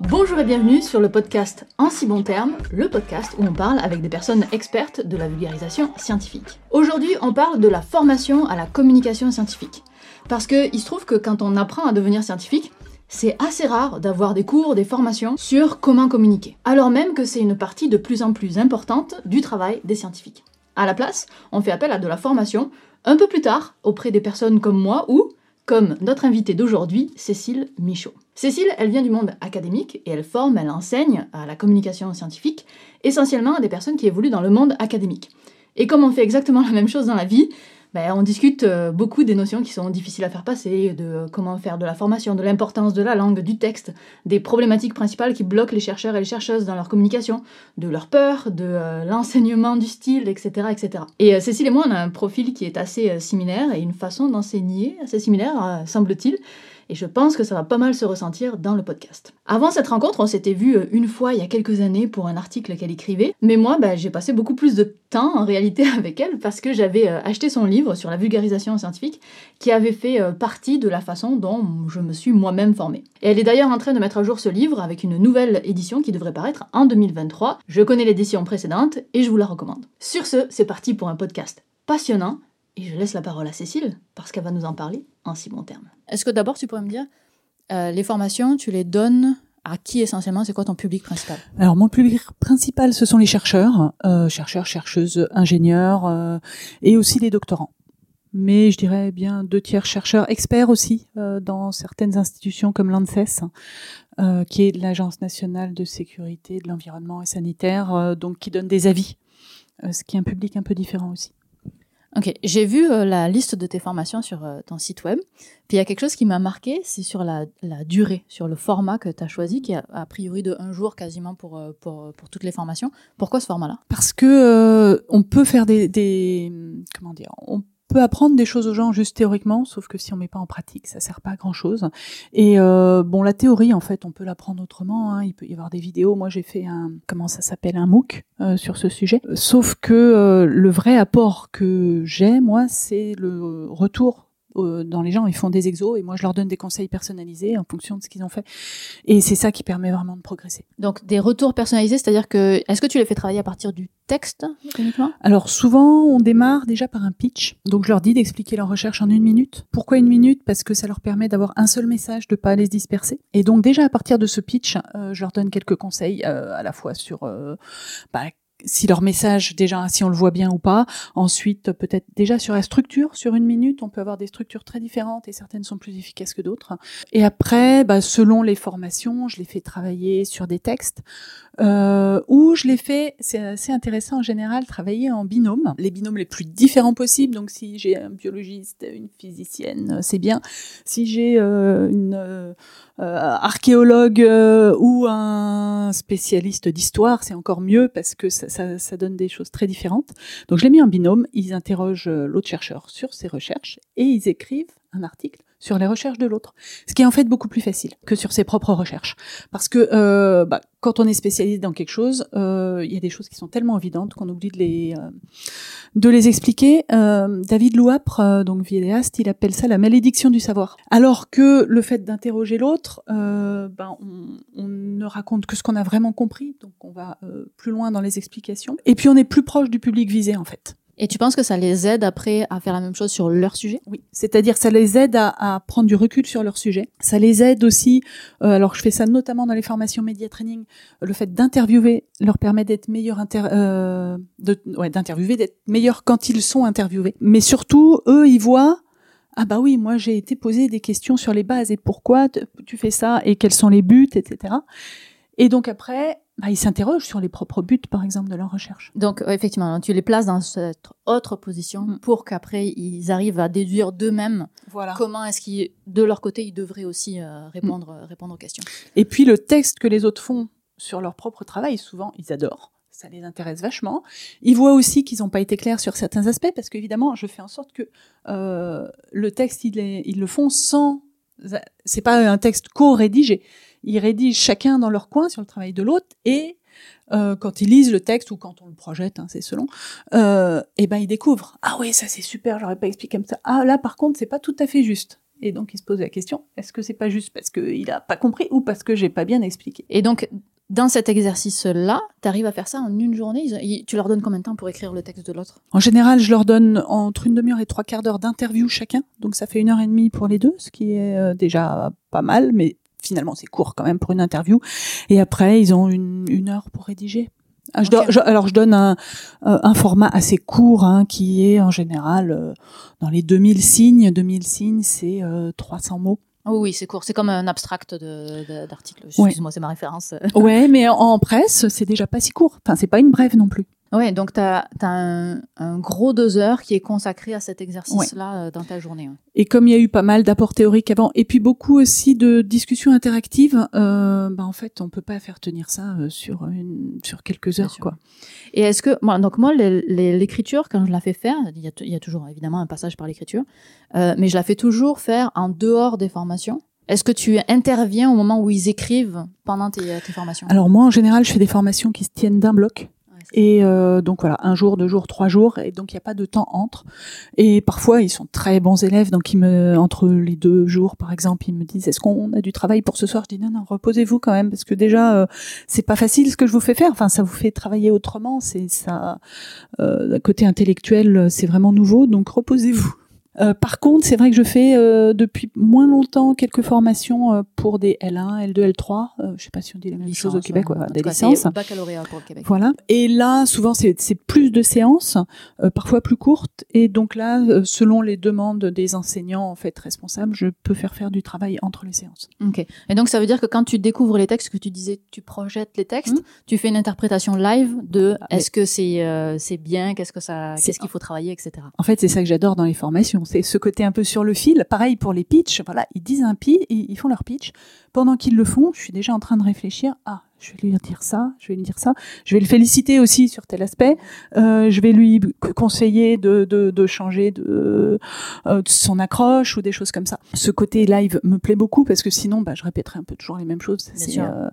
Bonjour et bienvenue sur le podcast En si bon terme, le podcast où on parle avec des personnes expertes de la vulgarisation scientifique. Aujourd'hui, on parle de la formation à la communication scientifique. Parce qu'il se trouve que quand on apprend à devenir scientifique, c'est assez rare d'avoir des cours, des formations sur comment communiquer. Alors même que c'est une partie de plus en plus importante du travail des scientifiques. À la place, on fait appel à de la formation un peu plus tard auprès des personnes comme moi ou comme notre invitée d'aujourd'hui, Cécile Michaud. Cécile, elle vient du monde académique et elle forme, elle enseigne à la communication scientifique, essentiellement à des personnes qui évoluent dans le monde académique. Et comme on fait exactement la même chose dans la vie, ben, on discute euh, beaucoup des notions qui sont difficiles à faire passer, de comment faire de la formation, de l'importance de la langue, du texte, des problématiques principales qui bloquent les chercheurs et les chercheuses dans leur communication, de leur peur, de euh, l'enseignement du style, etc. etc. Et euh, Cécile et moi, on a un profil qui est assez similaire et une façon d'enseigner assez similaire, semble-t-il et je pense que ça va pas mal se ressentir dans le podcast. Avant cette rencontre, on s'était vu euh, une fois il y a quelques années pour un article qu'elle écrivait, mais moi bah, j'ai passé beaucoup plus de temps en réalité avec elle parce que j'avais euh, acheté son livre sur la vulgarisation scientifique qui avait fait euh, partie de la façon dont je me suis moi-même formée. Et elle est d'ailleurs en train de mettre à jour ce livre avec une nouvelle édition qui devrait paraître en 2023. Je connais l'édition précédente et je vous la recommande. Sur ce, c'est parti pour un podcast passionnant et je laisse la parole à Cécile, parce qu'elle va nous en parler en si bons termes. Est-ce que d'abord tu pourrais me dire, euh, les formations, tu les donnes à qui essentiellement? C'est quoi ton public principal? Alors mon public principal, ce sont les chercheurs, euh, chercheurs, chercheuses, ingénieurs euh, et aussi les doctorants. Mais je dirais bien deux tiers chercheurs, experts aussi dans certaines institutions comme l'ANSES, qui est l'Agence nationale de sécurité de l'environnement et sanitaire, donc qui donne des avis, ce qui est un public un peu différent aussi. Ok, j'ai vu euh, la liste de tes formations sur euh, ton site web. Puis il y a quelque chose qui m'a marqué, c'est sur la, durée, sur le format que tu as choisi, qui est a priori de un jour quasiment pour, euh, pour, pour toutes les formations. Pourquoi ce format-là? Parce que on peut faire des, des comment dire, peut apprendre des choses aux gens juste théoriquement, sauf que si on met pas en pratique, ça sert pas à grand chose. Et euh, bon, la théorie, en fait, on peut l'apprendre autrement. Hein. Il peut y avoir des vidéos. Moi, j'ai fait un, comment ça s'appelle, un MOOC euh, sur ce sujet. Sauf que euh, le vrai apport que j'ai, moi, c'est le retour dans les gens, ils font des exos et moi je leur donne des conseils personnalisés en fonction de ce qu'ils ont fait. Et c'est ça qui permet vraiment de progresser. Donc des retours personnalisés, c'est-à-dire que est-ce que tu les fais travailler à partir du texte uniquement Alors souvent on démarre déjà par un pitch. Donc je leur dis d'expliquer leur recherche en une minute. Pourquoi une minute? Parce que ça leur permet d'avoir un seul message, de pas aller se disperser. Et donc déjà à partir de ce pitch, euh, je leur donne quelques conseils euh, à la fois sur euh, bah, si leur message déjà si on le voit bien ou pas. Ensuite, peut-être déjà sur la structure, sur une minute, on peut avoir des structures très différentes et certaines sont plus efficaces que d'autres. Et après, bah, selon les formations, je les fais travailler sur des textes euh, ou je les fais, c'est assez intéressant en général, travailler en binôme, les binômes les plus différents possibles. Donc si j'ai un biologiste, une physicienne, c'est bien. Si j'ai euh, une euh, archéologue euh, ou un spécialiste d'histoire, c'est encore mieux parce que ça, ça, ça, donne des choses très différentes. Donc je l'ai mis en binôme, ils interrogent l'autre chercheur sur ses recherches et ils écrivent un article sur les recherches de l'autre, ce qui est en fait beaucoup plus facile que sur ses propres recherches, parce que euh, bah, quand on est spécialisé dans quelque chose, euh, il y a des choses qui sont tellement évidentes qu'on oublie de les euh, de les expliquer. Euh, David Louapre, euh, donc vidéaste, il appelle ça la malédiction du savoir. Alors que le fait d'interroger l'autre, on, on, ne raconte que ce qu'on a vraiment compris, donc on va plus loin dans les explications, et puis on est plus proche du public visé en fait. Et tu penses que ça les aide après à faire la même chose sur leur sujet? Oui, c'est-à-dire ça les aide à, à, prendre du recul sur leur sujet. Ça les aide aussi, euh, alors je fais ça notamment dans les formations média training, le fait d'interviewer leur permet d'être meilleur inter euh, de, ouais, d'interviewer, d'être meilleur quand ils sont interviewés. Mais surtout, eux, ils voient ah bah oui, moi j'ai été posé des questions sur les bases et pourquoi tu fais ça et quels sont les buts, etc. Et donc après, bah, ils s'interrogent sur les propres buts, par exemple, de leur recherche. Donc, effectivement, tu les places dans cette autre position mm. pour qu'après, ils arrivent à déduire d'eux-mêmes voilà. comment est-ce qu'ils, de leur côté, ils devraient aussi euh, répondre, mm. répondre aux questions. Et puis, le texte que les autres font sur leur propre travail, souvent, ils adorent. Ça les intéresse vachement. Ils voient aussi qu'ils n'ont pas été clairs sur certains aspects, parce qu'évidemment, je fais en sorte que euh, le texte, ils, ils le font sans C'est pas un texte co-rédigé. Ils rédigent chacun dans leur coin sur le travail de l'autre et euh, quand ils lisent le texte ou quand on le projette, hein, c'est selon, euh, et ben ils découvrent ah oui ça c'est super, j'aurais pas expliqué comme ça. Ah là par contre c'est pas tout à fait juste. Et donc il se pose la question est-ce que c'est pas juste parce qu'il a pas compris ou parce que j'ai pas bien expliqué? Et donc dans cet exercice-là, tu arrives à faire ça en une journée Tu leur donnes combien de temps pour écrire le texte de l'autre? En général, je leur donne entre une demi-heure et trois quarts d'heure d'interview chacun. Donc ça fait une heure et demie pour les deux, ce qui est euh, déjà pas mal, mais finalement c'est court quand même pour une interview. Et après, ils ont une, une heure pour rédiger. Ah, je alors je donne un, euh, un format assez court hein, qui est en général euh, dans les 2000 signes. 2000 signes, c'est 300 mots. Oh oui, c'est court. C'est comme un abstract d'article. Excuse-moi, c'est ma référence. ouais, mais en presse, c'est déjà pas si court. Enfin, c'est pas une brève non plus. Ouais, donc tu as, un, gros deux heures qui est consacré à cet exercice-là euh, dans ta journée. Et comme il y a eu pas mal d'apports théoriques avant, et puis beaucoup aussi de discussions interactives, euh, bah en fait, on peut pas faire tenir ça euh, sur une, sur quelques heures, quoi. Et est-ce que, moi, donc moi, l'écriture, quand je la fais faire, il y a, y a toujours évidemment un passage par l'écriture, euh, mais je la fais toujours faire en dehors des formations. Est-ce que tu interviens au moment où ils écrivent pendant tes, tes formations? Alors moi, en général, je fais des formations qui se tiennent d'un bloc. Et euh, donc voilà, un jour, deux jours, trois jours, et donc il n'y a pas de temps entre. Et parfois, ils sont très bons élèves, donc ils me, entre les deux jours, par exemple, ils me disent est-ce qu'on a du travail pour ce soir? Je dis non, non, reposez-vous quand même, parce que déjà, euh, c'est pas facile ce que je vous fais faire. Enfin, ça vous fait travailler autrement. C'est ça, euh, côté intellectuel, c'est vraiment nouveau, donc reposez-vous. Euh, par contre, c'est vrai que je fais euh, depuis moins longtemps quelques formations euh, pour des L1, L2, L3. Euh, je sais pas si on dit la même chose au Québec, ouais, des licences. Baccalauréat pour le Québec. Voilà. Et là, souvent, c'est plus de séances, parfois plus courtes. Et donc là, selon les demandes des enseignants en fait responsables, je peux faire faire du travail entre les séances. Ok. Et donc ça veut dire que quand tu découvres les textes, que tu disais, tu projettes les textes, mmh. tu fais une interprétation live de ah, est-ce que c'est c'est bien, qu'est-ce que ça, qu'est-ce qu'il faut travailler, etc. En fait, c'est ça que j'adore dans les formations c'est ce côté un peu sur le fil. Pareil pour les pitchs, voilà, ils disent un pitch, ils font leur pitch. Pendant qu'ils le font, je suis déjà en train de réfléchir. Ah, je vais lui dire ça, je vais lui dire ça. Je vais le féliciter aussi sur tel aspect. Euh, je vais lui conseiller de, de, changer euh, de, son accroche ou des choses comme ça. Ce côté live me plaît beaucoup parce que sinon, bah, je répéterai un peu toujours les mêmes choses. C'est euh,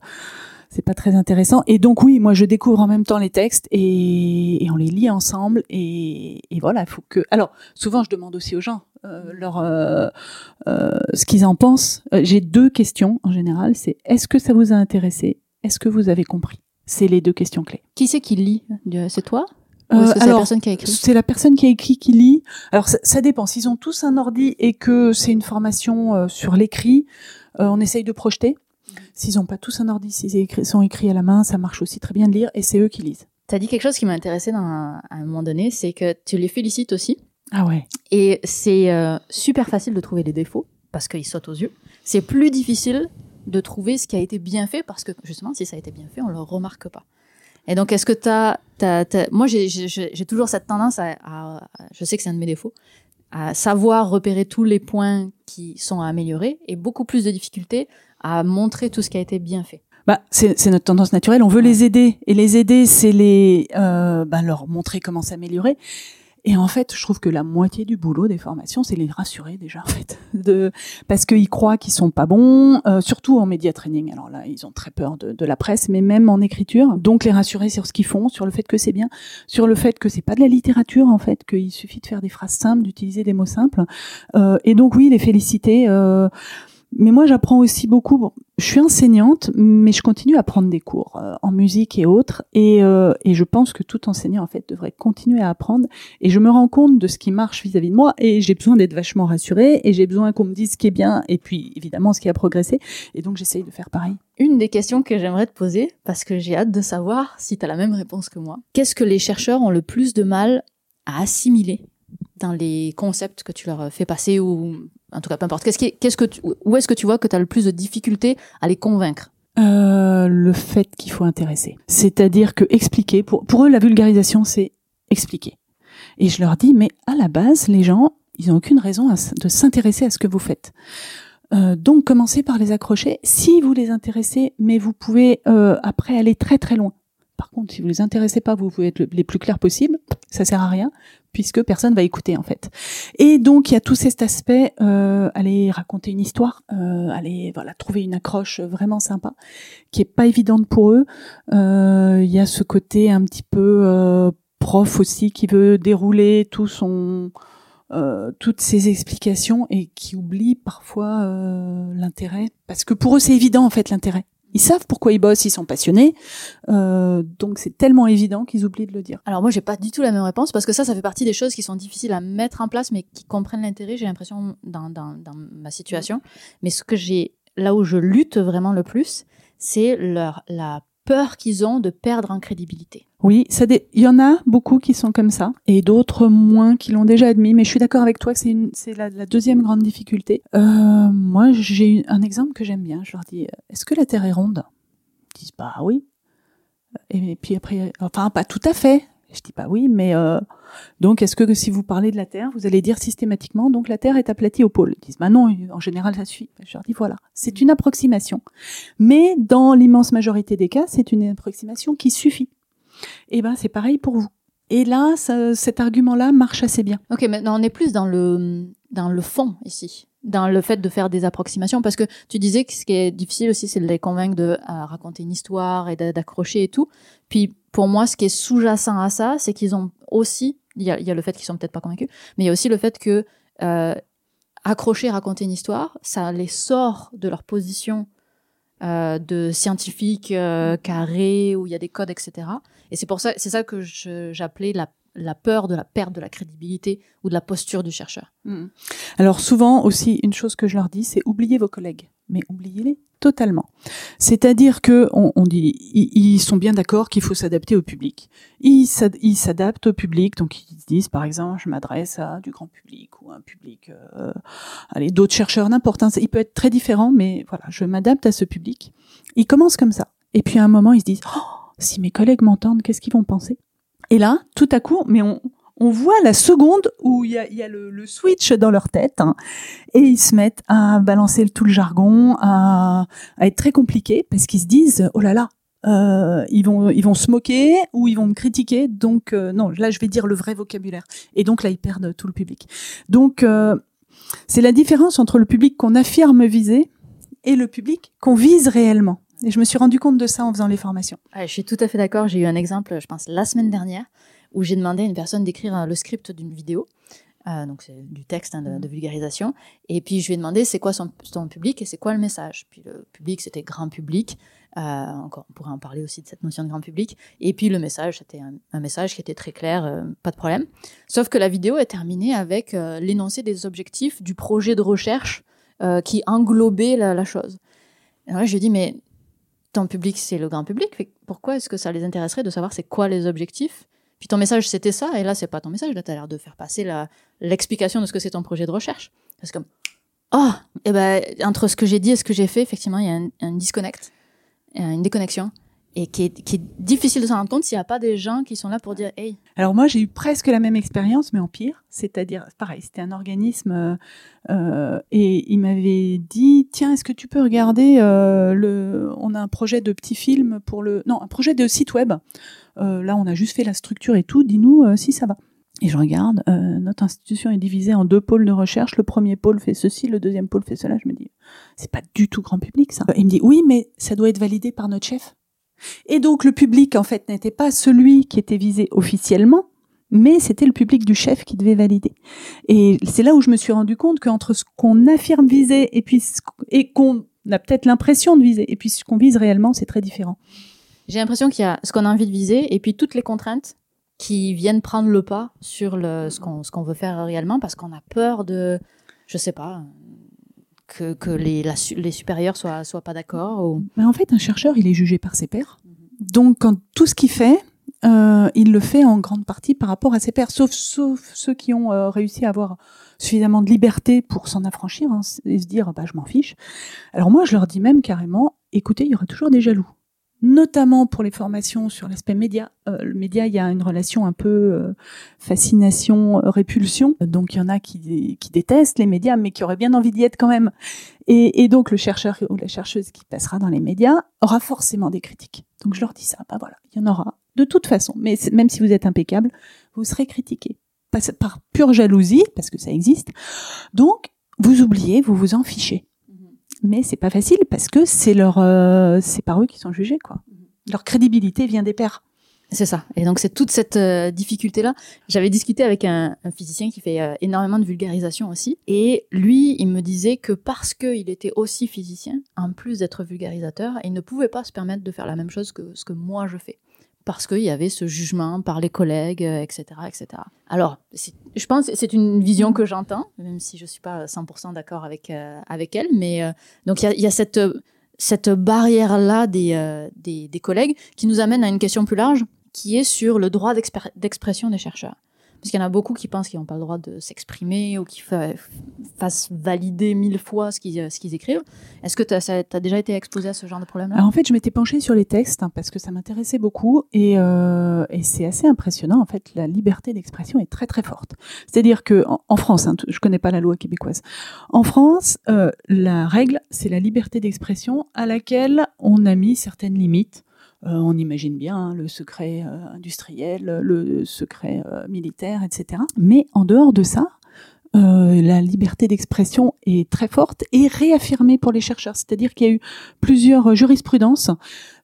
c'est pas très intéressant. Et donc oui, moi je découvre en même temps les textes et, on les lit ensemble et, voilà, il faut que. Alors souvent je demande aussi aux gens euh, leur euh, euh, ce qu'ils en pensent. J'ai deux questions en général. C'est est-ce que ça vous a intéressé? Est-ce que vous avez compris? C'est les deux questions clés. Qui c'est qui lit? C'est toi? C'est la personne qui a écrit? C'est la personne qui a écrit qui lit. Alors ça, ça dépend. S'ils ont tous un ordi et que c'est une formation sur l'écrit, on essaye de projeter. S'ils n'ont pas tous un ordi, s'ils sont écrits à la main, ça marche aussi très bien de lire et c'est eux qui lisent. Tu as dit quelque chose qui m'a intéressé à un moment donné, c'est que tu les félicites aussi. Ah ouais. Et c'est euh, super facile de trouver les défauts parce qu'ils sautent aux yeux. C'est plus difficile de trouver ce qui a été bien fait parce que justement, si ça a été bien fait, on le remarque pas. Et donc, est-ce que tu as, Moi, j'ai toujours cette tendance à je sais que c'est un de mes défauts, à savoir repérer tous les points qui sont à améliorer et beaucoup plus de difficultés à montrer tout ce qui a été bien fait. Bah, c'est notre tendance naturelle. On veut les aider et les aider, c'est les euh, bah, leur montrer comment s'améliorer. Et en fait, je trouve que la moitié du boulot des formations, c'est les rassurer déjà, en fait, de parce qu'ils croient qu'ils sont pas bons, euh, surtout en média training. Alors là, ils ont très peur de, de, la presse, mais même en écriture. Donc les rassurer sur ce qu'ils font, sur le fait que c'est bien, sur le fait que c'est pas de la littérature en fait, qu'il suffit de faire des phrases simples, d'utiliser des mots simples. Euh, et donc oui, les féliciter. Euh, mais moi, j'apprends aussi beaucoup. je suis enseignante, mais je continue à prendre des cours euh, en musique et autres. Et, euh, et, je pense que tout enseignant, en fait, devrait continuer à apprendre. Et je me rends compte de ce qui marche vis-à-vis de moi. Et j'ai besoin d'être vachement rassurée. Et j'ai besoin qu'on me dise ce qui est bien. Et puis, évidemment, ce qui a progressé. Et donc, j'essaye de faire pareil. Une des questions que j'aimerais te poser, parce que j'ai hâte de savoir si tu as la même réponse que moi. Qu'est-ce que les chercheurs ont le plus de mal à assimiler dans les concepts que tu leur fais passer ou en tout cas peu importe. Qu'est-ce qu'est-ce que où est-ce que tu vois que tu as le plus de difficultés à les convaincre euh, le fait qu'il faut intéresser. C'est-à-dire que expliquer pour pour eux la vulgarisation c'est expliquer. Et je leur dis mais à la base les gens ils ont aucune raison de s'intéresser à ce que vous faites. Euh, donc commencez par les accrocher. Si vous les intéressez mais vous pouvez euh, après aller très très loin Par contre, si vous les intéressez pas, vous pouvez être les plus clairs possible. Ça sert à rien puisque personne va écouter en fait. Et donc il y a tout cet aspect, euh, aller raconter une histoire, euh, aller voilà trouver une accroche vraiment sympa, qui est pas évidente pour eux. Euh, il y a ce côté un petit peu euh, prof aussi qui veut dérouler tout son euh, toutes ces explications et qui oublie parfois l'intérêt parce que pour eux c'est évident en fait l'intérêt. Ils savent pourquoi ils bossent, ils sont passionnés, euh, donc c'est tellement évident qu'ils oublient de le dire. Alors moi j'ai pas du tout la même réponse parce que ça ça fait partie des choses qui sont difficiles à mettre en place mais qui comprennent l'intérêt. J'ai l'impression dans, dans, ma situation, mais ce que j'ai là où je lutte vraiment le plus, c'est leur la peur qu'ils ont de perdre en crédibilité. Oui, il y en a beaucoup qui sont comme ça et d'autres moins qui l'ont déjà admis. Mais je suis d'accord avec toi que c'est une, la, la, deuxième grande difficulté. Euh, moi, j'ai un exemple que j'aime bien. Je leur dis, est-ce que la Terre est ronde? Ils disent bah oui. Et puis après, enfin pas tout à fait. Je dis pas oui, mais euh, donc est-ce que si vous parlez de la Terre, vous allez dire systématiquement donc la Terre est aplatie au pôle? Ils disent bah non, en général ça suit. Je leur dis voilà, c'est une approximation, mais dans l'immense majorité des cas, c'est une approximation qui suffit. Et ben c'est pareil pour vous. Et là, cet argument-là marche assez bien. Ok, maintenant on est plus dans le dans le fond ici, dans le fait de faire des approximations, parce que tu disais que ce qui est difficile aussi, c'est de les convaincre de raconter une histoire et d'accrocher et tout. Puis pour moi, ce qui est sous-jacent à ça, c'est qu'ils ont aussi, il y a, le fait qu'ils sont peut-être pas convaincus, mais il y a aussi le fait que euh, accrocher, raconter une histoire, ça les sort de leur position euh, de scientifique euh, carré où il y a des codes, etc. Et c'est pour ça, c'est ça que j'appelais la, la, peur de la perte de la crédibilité ou de la posture du chercheur. Mmh. Alors souvent aussi, une chose que je leur dis, c'est oubliez vos collègues, mais oubliez-les totalement. C'est-à-dire que on, on dit, ils, ils, sont bien d'accord qu'il faut s'adapter au public. Ils s'adaptent au public, donc ils disent par exemple, je m'adresse à du grand public ou un public, euh, allez, d'autres chercheurs, n'importe. Hein, il peut être très différent, mais voilà, je m'adapte à ce public. Ils commencent comme ça, et puis à un moment, ils se disent, oh, si mes collègues m'entendent, qu'est-ce qu'ils vont penser? Et là, tout à coup, mais on, on voit la seconde où il y a, y a le, le, switch dans leur tête hein, et ils se mettent à balancer tout le jargon, à, à être très compliqués parce qu'ils se disent oh là là, euh, ils vont ils vont se moquer ou ils vont me critiquer donc euh, non là je vais dire le vrai vocabulaire et donc là ils perdent tout le public. Donc euh, c'est la différence entre le public qu'on affirme viser et le public qu'on vise réellement. Et je me suis rendu compte de ça en faisant les formations. je suis tout à fait d'accord. J'ai eu un exemple, je pense, la semaine dernière, où j'ai demandé à une personne d'écrire le script d'une vidéo. Euh, donc c'est du texte hein, de, de, vulgarisation. Et puis je lui ai demandé c'est quoi son, son, public et c'est quoi le message? Puis le public c'était grand public. Euh, encore, on pourrait en parler aussi de cette notion de grand public. Et puis le message c'était un, un, message qui était très clair, euh, pas de problème. Sauf que la vidéo est terminée avec euh, l'énoncé des objectifs du projet de recherche euh, qui englobait la, la chose. Alors là je lui ai dit mais ton public c'est le grand public. Pourquoi est-ce que ça les intéresserait de savoir c'est quoi les objectifs? Puis ton message, c'était ça, et là, c'est pas ton message. Là, tu l'air de faire passer l'explication de ce que c'est ton projet de recherche. C'est comme, oh, et ben, entre ce que j'ai dit et ce que j'ai fait, effectivement, il y a un, un disconnect, une déconnexion et qui est, difficile de s'en rendre compte s'il n'y a pas des gens qui sont là pour dire hey. Alors moi j'ai eu presque la même expérience mais en pire, c'est-à-dire pareil, c'était un organisme euh, et il m'avait dit tiens est-ce que tu peux regarder euh, le, on a un projet de petit film pour le, non un projet de site web. Euh, là on a juste fait la structure et tout, dis-nous euh, si ça va. Et je regarde, euh, notre institution est divisée en deux pôles de recherche. Le premier pôle fait ceci, le deuxième pôle fait cela. Je me dis, c'est pas du tout grand public ça. Il me dit, oui, mais ça doit être validé par notre chef. Et donc le public, en fait, n'était pas celui qui était visé officiellement, mais c'était le public du chef qui devait valider. Et c'est là où je me suis rendu compte qu'entre ce qu'on affirme viser et et qu'on a peut-être l'impression de viser et puis ce qu'on vise réellement, c'est très différent. J'ai l'impression qu'il y a ce qu'on a envie de viser et puis toutes les contraintes qui viennent prendre le pas sur le, ce qu'on ce qu'on veut faire réellement parce qu'on a peur de, je sais pas, que, les, les supérieurs soient, soient pas d'accord ou... En fait, un chercheur, il est jugé par ses pairs. Donc, quand tout ce qu'il fait, euh, il le fait en grande partie par rapport à ses pairs, sauf, sauf ceux qui ont euh, réussi à avoir suffisamment de liberté pour s'en affranchir hein, et se dire bah, je m'en fiche. Alors moi, je leur dis même carrément écoutez, il y aura toujours des jaloux. Notamment pour les formations sur l'aspect média. Euh, le média, il y a une relation un peu euh, fascination-répulsion. Donc il y en a qui, qui, détestent les médias, mais qui auraient bien envie d'y être quand même. Et, et, donc le chercheur ou la chercheuse qui passera dans les médias aura forcément des critiques. Donc je leur dis ça, bah voilà, il y en aura de toute façon. Mais même si vous êtes impeccable, vous serez critiqué. Par, par pure jalousie, parce que ça existe. Donc vous oubliez, vous vous en fichez mais c'est pas facile parce que c'est euh, c'est par eux qui sont jugés, quoi. Leur crédibilité vient des pairs. C'est ça. Et donc c'est toute cette euh, difficulté-là. J'avais discuté avec un, physicien qui fait euh, énormément de vulgarisation aussi, et lui, il me disait que parce qu'il était aussi physicien, en plus d'être vulgarisateur, il ne pouvait pas se permettre de faire la même chose que ce que moi je fais parce qu'il y avait ce jugement par les collègues, etc. Euh, etc. Alors, je pense que c'est une vision que j'entends, même si je ne suis pas 100% d'accord avec, euh, avec elle. Mais euh, donc, il y a, cette, cette barrière-là des, des, des, collègues qui nous amène à une question plus large, qui est sur le droit d'expression des chercheurs. Parce qu'il y en a beaucoup qui pensent qu'ils n'ont pas le droit de s'exprimer ou qui fassent valider mille fois ce qu'ils, ce écrivent. Est-ce que tu as, déjà été exposé à ce genre de problème-là? En fait, je m'étais penchée sur les textes hein, parce que ça m'intéressait beaucoup et, euh, et, c'est assez impressionnant. En fait, la liberté d'expression est très très forte. C'est-à-dire que en, France, hein, je connais pas la loi québécoise. En France, euh, la règle, c'est la liberté d'expression à laquelle on a mis certaines limites on imagine bien hein, le secret euh, industriel, le secret euh, militaire, etc. Mais en dehors de ça, la liberté d'expression est très forte et réaffirmée pour les chercheurs. C'est-à-dire qu'il y a eu plusieurs jurisprudences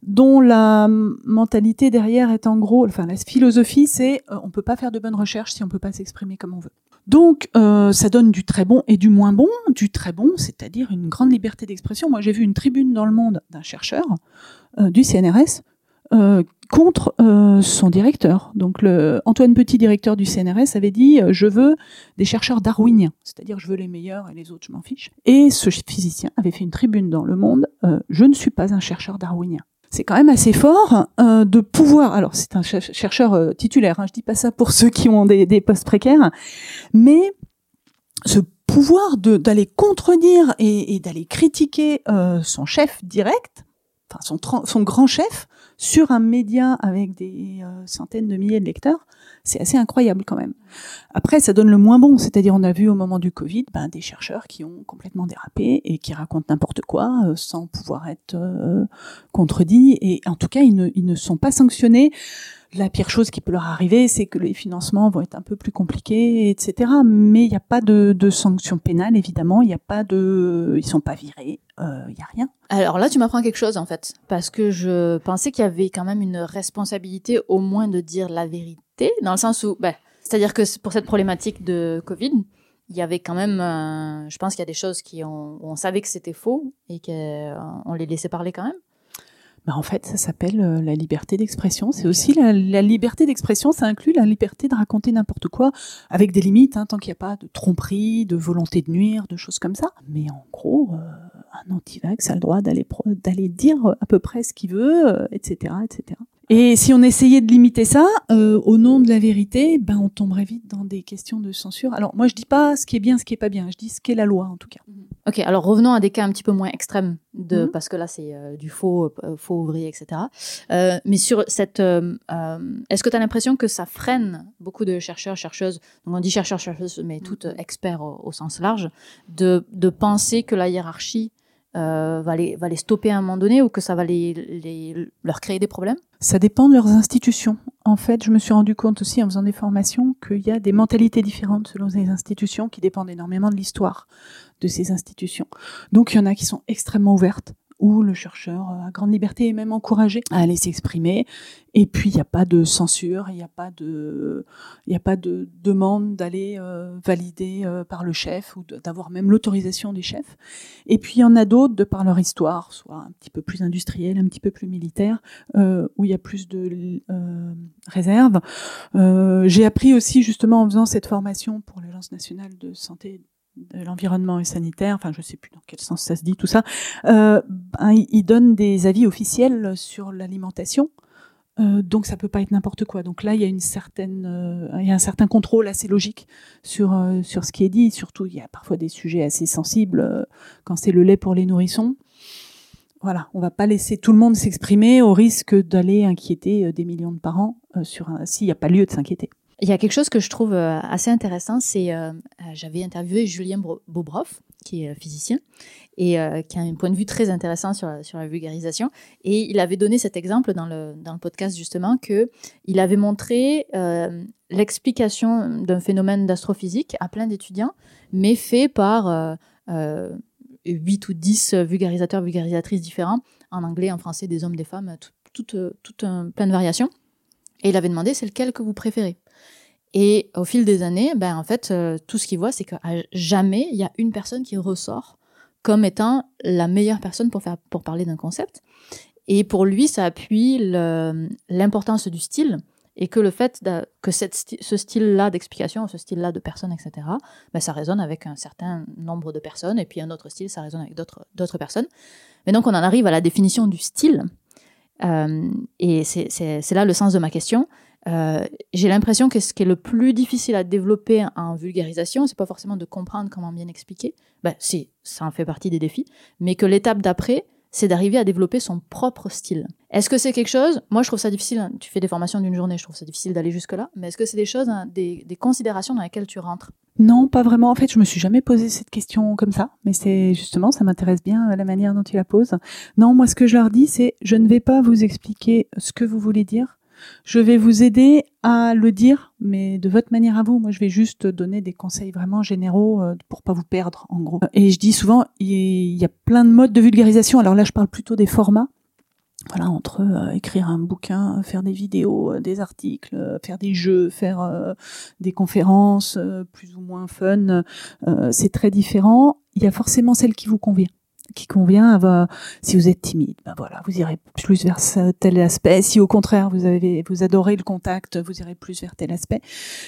dont la mentalité derrière est en gros, enfin la philosophie, c'est on peut pas faire de bonnes recherches si on peut pas s'exprimer comme on veut. Donc ça donne du très bon et du moins bon. Du très bon, c'est-à-dire une grande liberté d'expression. Moi, j'ai vu une tribune dans le Monde d'un chercheur euh, du CNRS euh, contre euh, son directeur. Donc Antoine Petit, directeur du CNRS, avait dit je veux des chercheurs darwiniens, c'est-à-dire je veux les meilleurs et les autres je m'en fiche. Et ce physicien avait fait une tribune dans Le Monde je ne suis pas un chercheur darwinien. C'est quand même assez fort de pouvoir. Alors c'est un chercheur titulaire. Hein, je dis pas ça pour ceux qui ont des, postes précaires, mais ce pouvoir d'aller contredire et d'aller critiquer son chef direct son, grand chef sur un média avec des euh, centaines de milliers de lecteurs, c'est assez incroyable quand même. Après, ça donne le moins bon, c'est-à-dire on a vu au moment du Covid ben, des chercheurs qui ont complètement dérapé et qui racontent n'importe quoi euh, sans pouvoir être euh, contredits, et en tout cas, ils ne sont pas sanctionnés la pire chose qui peut leur arriver, c'est que les financements vont être un peu plus compliqués, etc. Mais il n'y a pas de, de sanctions pénales, évidemment. Il n'y a pas de, ils sont pas virés. Euh, il n'y a rien. Alors là, tu m'apprends quelque chose en fait, parce que je pensais qu'il y avait quand même une responsabilité, au moins de dire la vérité, dans le sens où, ben, c'est-à-dire que pour cette problématique de Covid, il y avait quand même, euh, je pense qu'il y a des choses qui ont, on savait que c'était faux et qu'on les laissait parler quand même. Bah en fait, ça s'appelle euh, la liberté d'expression. C'est aussi la, la liberté d'expression, ça inclut la liberté de raconter n'importe quoi, avec des limites, hein, tant qu'il n'y a pas de tromperie, de volonté de nuire, de choses comme ça. Mais en gros, euh, un anti-vax a le droit d'aller d'aller dire à peu près ce qu'il veut, etc., euh, etc. Et si on essayait de limiter ça euh, au nom de la vérité, ben on tomberait vite dans des questions de censure. Alors moi je dis pas ce qui est bien, ce qui est pas bien, je dis ce qu'est la loi en tout cas. Mhm. Ok, alors revenons à des cas un petit peu moins extrêmes de mhm. parce que là c'est euh, du faux euh, faux ouvrier etc. mais sur cette, est-ce que tu as l'impression que ça freine beaucoup de chercheurs chercheuses, donc on dit chercheurs chercheuses mais toutes mhm. experts au, sens large, de de penser que la hiérarchie euh, va, les, va les stopper à un moment donné ou que ça va les, les, leur créer des problèmes? Ça dépend de leurs institutions. En fait, je me suis rendu compte aussi en faisant des formations qu'il y a des mentalités différentes selon les institutions qui dépendent énormément de l'histoire de ces institutions. Donc il y en a qui sont extrêmement ouvertes où le chercheur a grande liberté et même encouragé à aller s'exprimer. Et puis, il n'y a pas de censure, il n'y a pas de, a pas de demande d'aller euh, valider euh, par le chef ou d'avoir même l'autorisation des chefs. Et puis, il y en a d'autres, de par leur histoire, soit un petit peu plus industrielle, un petit peu plus militaire, euh, où il y a plus de réserve. J'ai appris aussi, justement, en faisant cette formation pour l'Agence nationale de santé de l'environnement et sanitaire, enfin je sais plus dans quel sens ça se dit tout ça, euh, ben, il donne des avis officiels sur l'alimentation. Euh, donc ça peut pas être n'importe quoi. Donc là il y a une certaine, euh, il y a un certain contrôle assez logique sur euh, sur ce qui est dit. Surtout il y a parfois des sujets assez sensibles quand c'est le lait pour les nourrissons. Voilà, on va pas laisser tout le monde s'exprimer au risque d'aller inquiéter des millions de parents sur s'il n'y a pas lieu de s'inquiéter. Il y a quelque chose que je trouve assez intéressant, c'est j'avais interviewé Julien Bobrov, qui est physicien, et euh, qui a un point de vue très intéressant sur la, vulgarisation. Et il avait donné cet exemple dans le, dans le podcast justement que il avait montré euh, l'explication d'un phénomène d'astrophysique à plein d'étudiants, mais fait par euh, euh, 8 ou 10 vulgarisateurs, vulgarisatrices différents, en anglais, en français, des hommes, des femmes, tout, tout, tout un, plein de variations. Et il avait demandé c'est lequel que vous préférez? Et au fil des années, ben en fait, tout ce qu'il voit, c'est qu'à jamais il y a une personne qui ressort comme étant la meilleure personne pour, faire, pour parler d'un concept. Et pour lui, ça appuie l'importance du style et que le fait que cette, ce style-là d'explication, ce style-là de personne, etc., ben ça résonne avec un certain nombre de personnes, et puis un autre style, ça résonne avec d'autres personnes. Mais donc on en arrive à la définition du style, euh, et c'est là le sens de ma question. Euh, j'ai l'impression que ce qui est le plus difficile à développer en vulgarisation, c'est pas forcément de comprendre comment bien expliquer, ben, si, ça en fait partie des défis, mais que l'étape d'après, c'est d'arriver à développer son propre style. Est-ce que c'est quelque chose Moi, je trouve ça difficile. Hein, tu fais des formations d'une journée, je trouve ça difficile d'aller jusque-là. Mais est-ce que c'est des choses, hein, des, des, considérations dans lesquelles tu rentres? Non, pas vraiment. En fait, je me suis jamais posé cette question comme ça. Mais c'est justement, ça m'intéresse bien la manière dont tu la poses. Non, moi, ce que je leur dis, c'est je ne vais pas vous expliquer ce que vous voulez dire. Je vais vous aider à le dire, mais de votre manière à vous. Moi, je vais juste donner des conseils vraiment généraux euh, pour pas vous perdre, en gros. Et je dis souvent, il y a plein de modes de vulgarisation. Alors là, je parle plutôt des formats. Voilà, entre euh, écrire un bouquin, faire des vidéos, euh, des articles, faire des jeux, faire des conférences plus ou moins fun, c'est très différent. Il y a forcément celle qui vous convient qui convient. À, si vous êtes timide, ben voilà, vous irez plus vers tel aspect. Si au contraire vous avez, vous adorez le contact, vous irez plus vers tel aspect.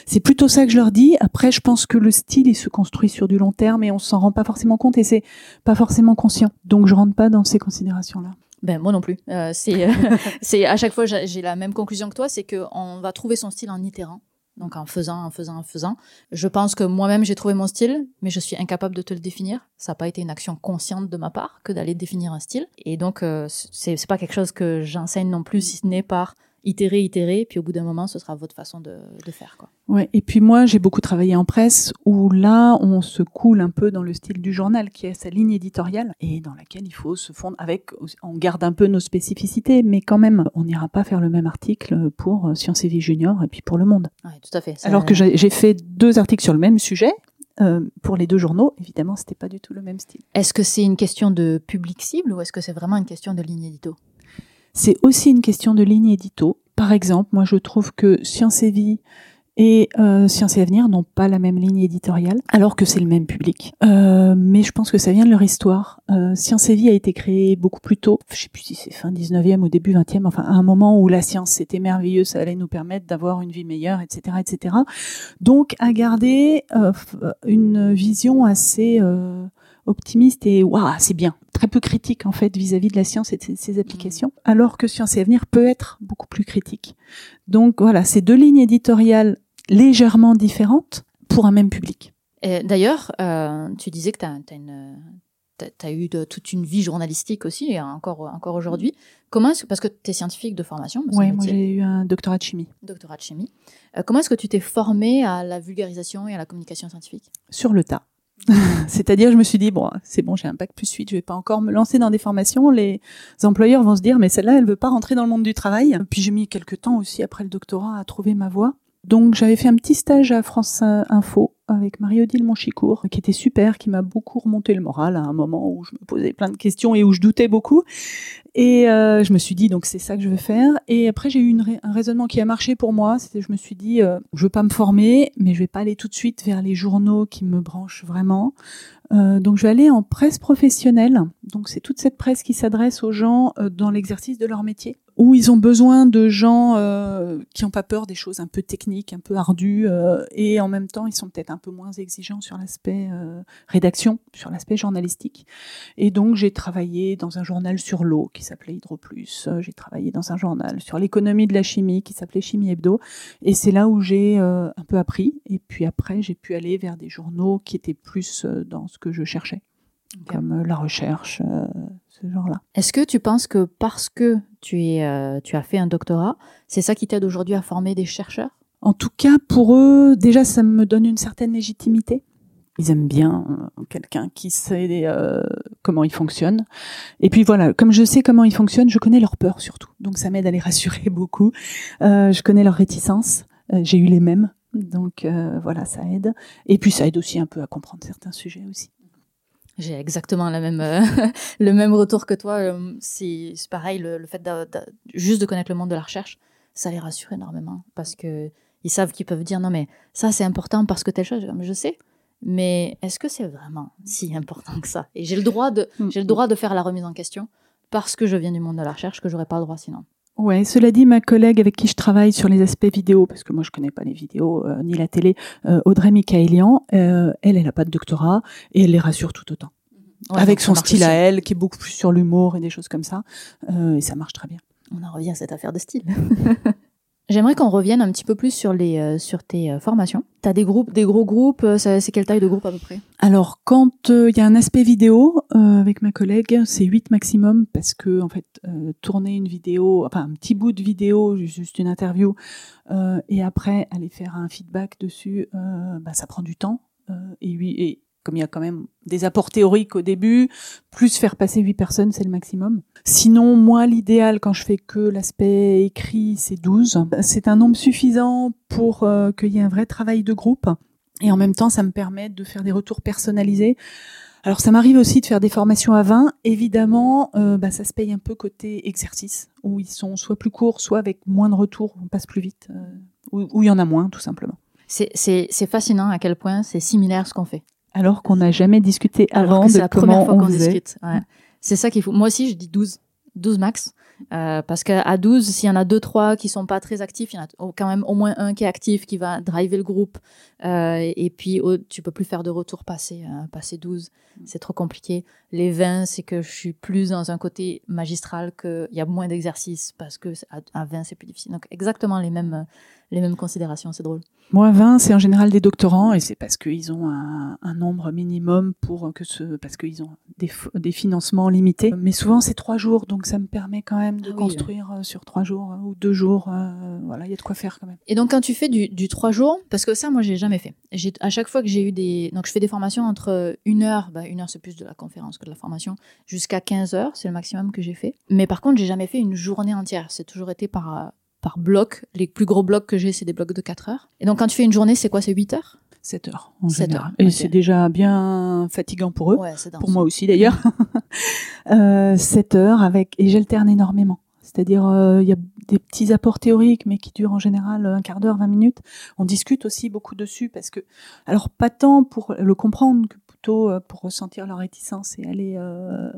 C'est plutôt ça que je leur dis. Après, je pense que le style, il se construit sur du long terme et on s'en rend pas forcément compte et c'est pas forcément conscient. Donc, je rentre pas dans ces considérations-là. Ben moi non plus. Euh, c'est, c'est à chaque fois j'ai la même conclusion que toi, c'est qu'on va trouver son style en itérant. Donc en faisant, en faisant, en faisant. Je pense que moi-même j'ai trouvé mon style, mais je suis incapable de te le définir. Ça n'a pas été une action consciente de ma part que d'aller définir un style. Et donc euh, c'est pas quelque chose que j'enseigne non plus, si ce n'est par itérer, itérer, puis au bout d'un moment, ce sera votre façon de, de faire. Quoi. Ouais, et puis moi, j'ai beaucoup travaillé en presse, où là, on se coule un peu dans le style du journal, qui a sa ligne éditoriale, et dans laquelle il faut se fondre avec, on garde un peu nos spécificités, mais quand même, on n'ira pas faire le même article pour Sciences et Vie Junior et puis pour Le Monde. Ouais, tout à fait. Alors que j'ai fait deux articles sur le même sujet, euh, pour les deux journaux, évidemment, c'était pas du tout le même style. Est-ce que c'est une question de public cible ou est-ce que c'est vraiment une question de ligne édito? C'est aussi une question de ligne édito. Par exemple, moi je trouve que Science et Vie et euh, Science et Avenir n'ont pas la même ligne éditoriale, alors que c'est le même public. Euh, mais je pense que ça vient de leur histoire. Euh, Science et Vie a été créé beaucoup plus tôt, je sais plus si c'est fin 19e ou début 20e, enfin à un moment où la science c'était merveilleux, ça allait nous permettre d'avoir une vie meilleure, etc., etc. Donc à garder une vision assez optimiste et waouh, c'est bien. Très peu critique en fait vis-à-vis de la science et de ses, applications, mmh. alors que Science et Avenir peut être beaucoup plus critique. Donc voilà, c'est deux lignes éditoriales légèrement différentes pour un même public. D'ailleurs, euh, tu disais que tu as, as, eu de, toute une vie journalistique aussi, et encore, encore aujourd'hui. Comment est-ce parce que tu es scientifique de formation Oui, moi j'ai eu un doctorat de chimie. Doctorat de chimie. Euh, comment est-ce que tu t'es formé à la vulgarisation et à la communication scientifique? Sur le tas. C'est-à-dire, je me suis dit, bon, c'est bon, j'ai un bac plus 8, je vais pas encore me lancer dans des formations. Les employeurs vont se dire, mais celle-là, elle veut pas rentrer dans le monde du travail. Puis j'ai mis quelques temps aussi après le doctorat à trouver ma voie. Donc j'avais fait un petit stage à France Info avec Marie-Odile Monchicourt, qui était super, qui m'a beaucoup remonté le moral à un moment où je me posais plein de questions et où je doutais beaucoup. Et euh, je me suis dit, donc c'est ça que je veux faire. Et après, j'ai eu un raisonnement qui a marché pour moi. C'était, je me suis dit, euh, je veux pas me former, mais je vais pas aller tout de suite vers les journaux qui me branchent vraiment. Euh, donc je vais aller en presse professionnelle. Donc c'est toute cette presse qui s'adresse aux gens euh, dans l'exercice de leur métier où ils ont besoin de gens euh, qui n'ont pas peur des choses un peu techniques, un peu ardues, euh, et en même temps ils sont peut-être un peu moins exigeants sur l'aspect euh, rédaction, sur l'aspect journalistique. Et donc j'ai travaillé dans un journal sur l'eau qui s'appelait Hydroplus, j'ai travaillé dans un journal sur l'économie de la chimie qui s'appelait Chimie Hebdo, et c'est là où j'ai un peu appris. Et puis après j'ai pu aller vers des journaux qui étaient plus dans ce que je cherchais. comme la recherche, ce genre-là. Est-ce que tu penses que parce que tu, es, tu as fait un doctorat, c'est ça qui t'aide aujourd'hui à former des chercheurs? En tout cas, pour eux, déjà, ça me donne une certaine légitimité ils aiment bien euh, quelqu'un qui sait euh, comment ils fonctionnent. Et puis voilà, comme je sais comment ils fonctionnent, je connais leur peur surtout. Donc ça m'aide à les rassurer beaucoup. Euh, je connais leurs réticences. Euh, J'ai eu les mêmes. Donc euh, voilà, ça aide. Et puis ça aide aussi un peu à comprendre certains sujets aussi. J'ai exactement la même, le même retour que toi. C'est pareil, le, le fait juste de connaître le monde de la recherche, ça les rassure énormément parce que ils savent qu'ils peuvent dire non mais ça c'est important parce que telle chose. Je sais, mais est-ce que c'est vraiment si important que ça? Et j'ai le droit de, j'ai le droit de faire la remise en question parce que je viens du monde de la recherche que j'aurais pas le droit sinon. Ouais, cela dit, ma collègue avec qui je travaille sur les aspects vidéo, parce que moi je connais pas les vidéos euh, ni la télé, euh, Audrey Michaelian, euh, elle, elle a pas de doctorat et elle les rassure tout autant. Ouais, avec son style à elle, qui est beaucoup plus sur l'humour et des choses comme ça, et ça marche très bien. On en revient à cette affaire de style. J'aimerais qu'on revienne un petit peu plus sur les euh, sur tes euh, formations. Tu as des groupes, des gros groupes, euh, c'est quelle taille de groupe à peu près? Alors quand il y a un aspect vidéo avec ma collègue, c'est 8 maximum parce que en fait tourner une vidéo, enfin un petit bout de vidéo, juste une interview et après aller faire un feedback dessus, bah, ça prend du temps et, et comme il y a quand même des apports théoriques au début, plus faire passer huit personnes, c'est le maximum. Sinon, moi, l'idéal, quand je fais que l'aspect écrit, c'est 12. C'est un nombre suffisant pour euh, qu'il y ait un vrai travail de groupe. Et en même temps, ça me permet de faire des retours personnalisés. Alors, ça m'arrive aussi de faire des formations à 20. Évidemment, euh, bah, ça se paye un peu côté exercice, où ils sont soit plus courts, soit avec moins de retours, on passe plus vite, euh, où, où il y en a moins, tout simplement. C'est fascinant à quel point c'est similaire ce qu'on fait alors qu'on n'a jamais discuté avant de la comment première fois on qu'on faisait. discute. Ouais. C'est ça qu'il faut. Moi aussi, je dis 12. 12 max. Euh, parce qu'à 12, s'il y en a deux, trois qui sont pas très actifs, il y en a quand même au moins un qui est actif, qui va driver le groupe. Euh, et puis, oh, tu peux plus faire de retour passer, euh, passer 12. C'est trop compliqué. Les 20, c'est que je suis plus dans un côté magistral, qu'il y a moins d'exercices parce que à, à 20, c'est plus difficile. Donc, exactement les mêmes, les mêmes considérations. C'est drôle. Moi, 20, c'est en général des doctorants et c'est parce qu'ils ont un, un, nombre minimum pour que ce, parce qu'ils ont des, des, financements limités. Mais souvent, c'est trois jours, donc ça me permet quand même de Ah oui, construire euh, sur trois jours euh, ou deux jours. euh, voilà, il y a de quoi faire quand même. Et donc, quand tu fais du, du 3 jours, parce que ça, moi, j'ai jamais fait. J'ai, à chaque fois que j'ai eu des. Donc, je fais des formations entre une heure, bah, une heure, c'est plus de la conférence que de la formation, jusqu'à 15 heures, c'est le maximum que j'ai fait. Mais par contre, j'ai jamais fait une journée entière. C'est toujours été par, par bloc. Les plus gros blocs que j'ai, c'est des blocs de 4 heures. Et donc, quand tu fais une journée, c'est quoi? C'est 8 heures? 7 heures. En 7 général. heures, Et c'est déjà bien fatigant pour eux. Ouais, pour moi aussi d'ailleurs. euh, 7 heures avec et j'alterne énormément. C'est-à-dire euh, il y a des petits apports théoriques mais qui durent en général un quart d'heure, 20 minutes. On discute aussi beaucoup dessus parce que alors pas tant pour le comprendre que euh, pour ressentir leur réticence et aller euh,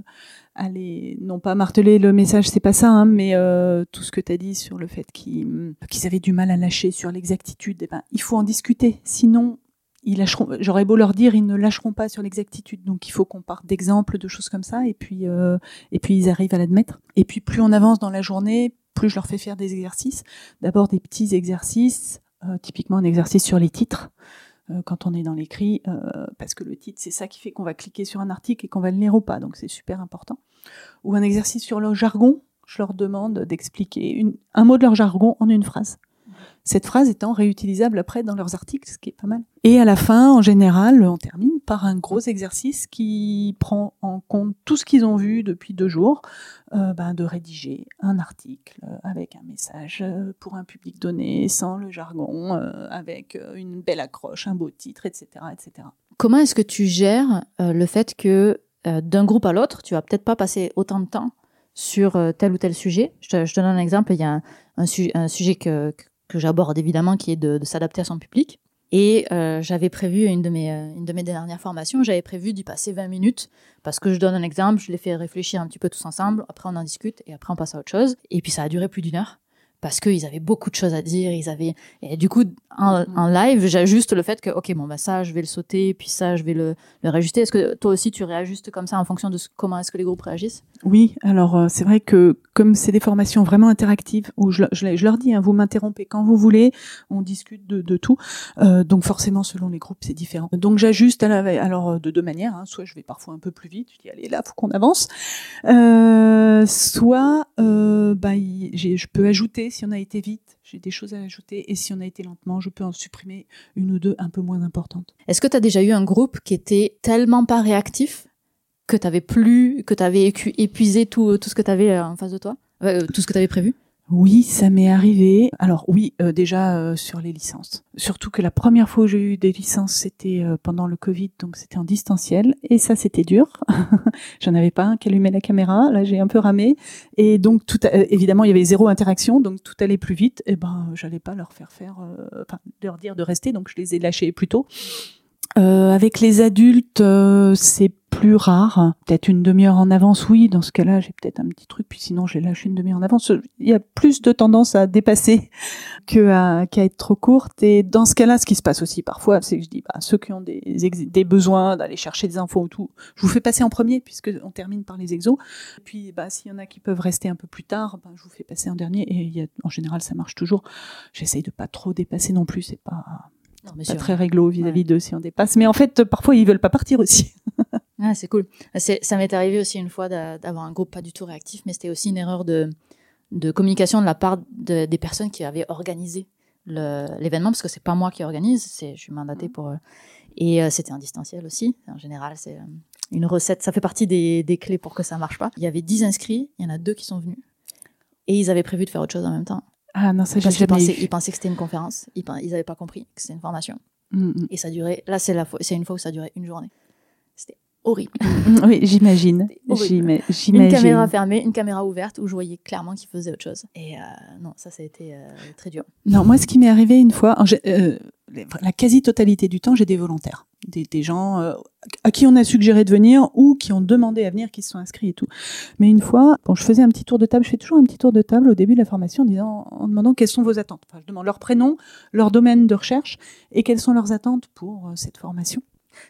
aller non pas marteler le message, c'est pas ça hein, mais euh, tout ce que tu as dit sur le fait qu'ils avaient du mal à lâcher sur l'exactitude, eh ben il faut en discuter sinon j'aurais beau leur dire, ils ne lâcheront pas sur l'exactitude. Donc il faut qu'on parte d'exemples, de choses comme ça, et puis et puis ils arrivent à l'admettre. Et puis plus on avance dans la journée, plus je leur fais faire des exercices. D'abord des petits exercices, typiquement un exercice sur les titres quand on est dans l'écrit, euh, parce que le titre c'est ça qui fait qu'on va cliquer sur un article et qu'on va le lire ou pas. Donc c'est super important. Ou un exercice sur le jargon. Je leur demande d'expliquer un mot de leur jargon en une phrase cette phrase étant réutilisable après dans leurs articles, ce qui est pas mal. Et à la fin, en général, on termine par un gros exercice qui prend en compte tout ce qu'ils ont vu depuis deux jours, euh, ben, de rédiger un article euh, avec un message euh, pour un public donné, sans le jargon, avec une belle accroche, un beau titre, etc., etc. Comment est-ce que tu gères le fait que d'un groupe à l'autre, tu vas peut-être pas passer autant de temps sur tel ou tel sujet? Je te, donne un exemple. Il y a un, un, su- un sujet que j'aborde évidemment qui est de, de s'adapter à son public. Et euh, j'avais prévu une de, mes, euh, une de mes dernières formations, j'avais prévu d'y passer 20 minutes parce que je donne un exemple, je les fais réfléchir un petit peu tous ensemble, après on en discute et après on passe à autre chose. Et puis ça a duré plus d'une heure parce qu'ils avaient beaucoup de choses à dire. Ils avaient et du coup en, en live, j'ajuste le fait que ok bon bah ça je vais le sauter, puis ça je vais le, le réajuster. Est-ce que toi aussi tu réajustes comme ça en fonction de ce- comment est-ce que les groupes réagissent? Oui, alors euh, c'est vrai que comme c'est des formations vraiment interactives, où je, je, je leur dis, hein, vous m'interrompez quand vous voulez, on discute de, de tout, euh, donc forcément selon les groupes c'est différent. Donc j'ajuste alors euh, de deux manières, hein, soit je vais parfois un peu plus vite, je dis allez là faut qu'on avance, euh, soit bah, je peux ajouter si on a été vite, j'ai des choses à ajouter, et si on a été lentement, je peux en supprimer une ou deux un peu moins importantes. Est-ce que tu as déjà eu un groupe qui était tellement pas réactif que tu avais plus, que tu avais épuisé tout, tout ce que tu avais en face de toi? Euh, Tout ce que tu avais prévu? Oui, ça m'est arrivé. Alors oui, euh, déjà euh, sur les licences. Surtout que la première fois où j'ai eu des licences, c'était euh, pendant le Covid, donc c'était en distanciel. Et ça, c'était dur. J'en avais pas un qui allumait la caméra. Là, j'ai un peu ramé. Et donc, tout, euh, évidemment, il y avait zéro interaction, donc tout allait plus vite. Et ben, j'allais pas leur faire faire, euh, enfin, leur dire de rester, donc je les ai lâchés plus tôt. Euh, avec les adultes, euh, c'est plus rare. Peut-être une demi-heure en avance, oui. Dans ce cas-là, j'ai peut-être un petit truc. Puis sinon, j'ai lâché une demi-heure en avance. Il y a plus de tendance à dépasser qu'à être trop courte. Et dans ce cas-là, ce qui se passe aussi parfois, c'est que je dis, bah, ceux qui ont des, des besoins d'aller chercher des infos ou tout, je vous fais passer en premier puisque on termine par les exos. Puis, bah, s'il y en a qui peuvent rester un peu plus tard, bah, je vous fais passer en dernier. Et y a, en général, ça marche toujours. J'essaye de pas trop dépasser non plus. C'est pas, Non, mais pas sûr. très réglo vis-à-vis d'eux si on dépasse. Mais en fait, parfois, ils veulent pas partir aussi. Ah, c'est cool. C'est- Ça m'est arrivé aussi une fois d'a- d'avoir un groupe pas du tout réactif, mais c'était aussi une erreur de, de communication de la part de- des personnes qui avaient organisé l'événement, parce que c'est pas moi qui organise, c'est je suis mandatée pour. euh, et euh, c'était en distanciel aussi. En général, c'est euh, une recette. Ça fait partie des, des clés pour que ça marche pas. Il y avait 10 inscrits, il y en a deux qui sont venus. Et ils avaient prévu de faire autre chose en même temps. Ah non, ça, j'ai Parce qu'ils jamais pensaient, eu. ils pensaient que c'était une conférence. Ils, pen- ils avaient pas compris que c'était une formation. Mm, mm. Et ça durait. Là, c'est la fois, c'est une fois où ça durait une journée. C'était horrible. Oui, j'imagine. une caméra fermée, une caméra ouverte où je voyais clairement qu'il faisait autre chose. Et euh, non, ça, ça a été euh, très dur. Non, moi, ce qui m'est arrivé une fois, en euh, la quasi-totalité du temps, j'ai des volontaires, des, gens euh, à qui on a suggéré de venir ou qui ont demandé à venir, qui se sont inscrits et tout. Mais une fois, bon, je faisais un petit tour de table. Je fais toujours un petit tour de table au début de la formation en disant, en demandant quelles sont vos attentes. Je demande leur prénom, leur domaine de recherche et quelles sont leurs attentes pour euh, cette formation.